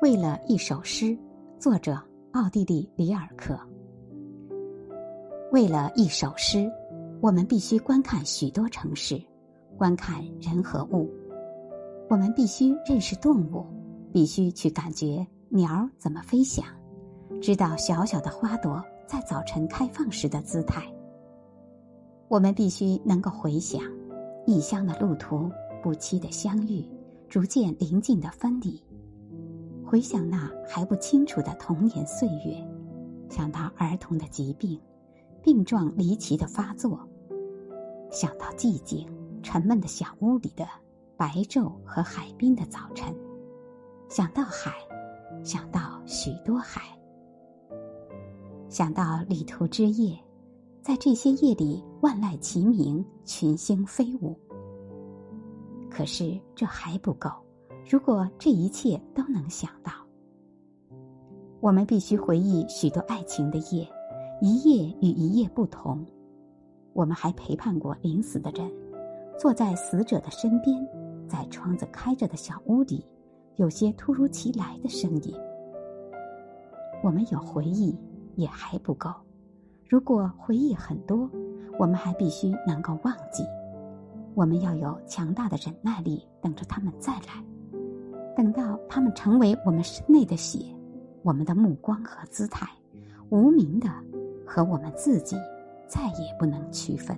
为了一首诗，作者奥地利里尔克。为了一首诗，我们必须观看许多城市，观看人和物。我们必须认识动物，必须去感觉鸟怎么飞翔，知道小小的花朵在早晨开放时的姿态。我们必须能够回想异乡的路途、不期的相遇、逐渐临近的分离。回想那还不清楚的童年岁月，想到儿童的疾病、病状离奇的发作，想到寂静沉闷的小屋里的白昼和海滨的早晨，想到海，想到许多海，想到旅途之夜，在这些夜里万籁齐鸣，群星飞舞。可是这还不够。如果这一切都能想到，我们必须回忆许多爱情的夜，一夜与一夜不同。我们还陪伴过临死的人，坐在死者的身边，在窗子开着的小屋里，有些突如其来的声音。我们有回忆，也还不够。如果回忆很多，我们还必须能够忘记。我们要有强大的忍耐力，等着他们再来。等到他们成为我们身内的血，我们的目光和姿态，无名的和我们自己再也不能区分。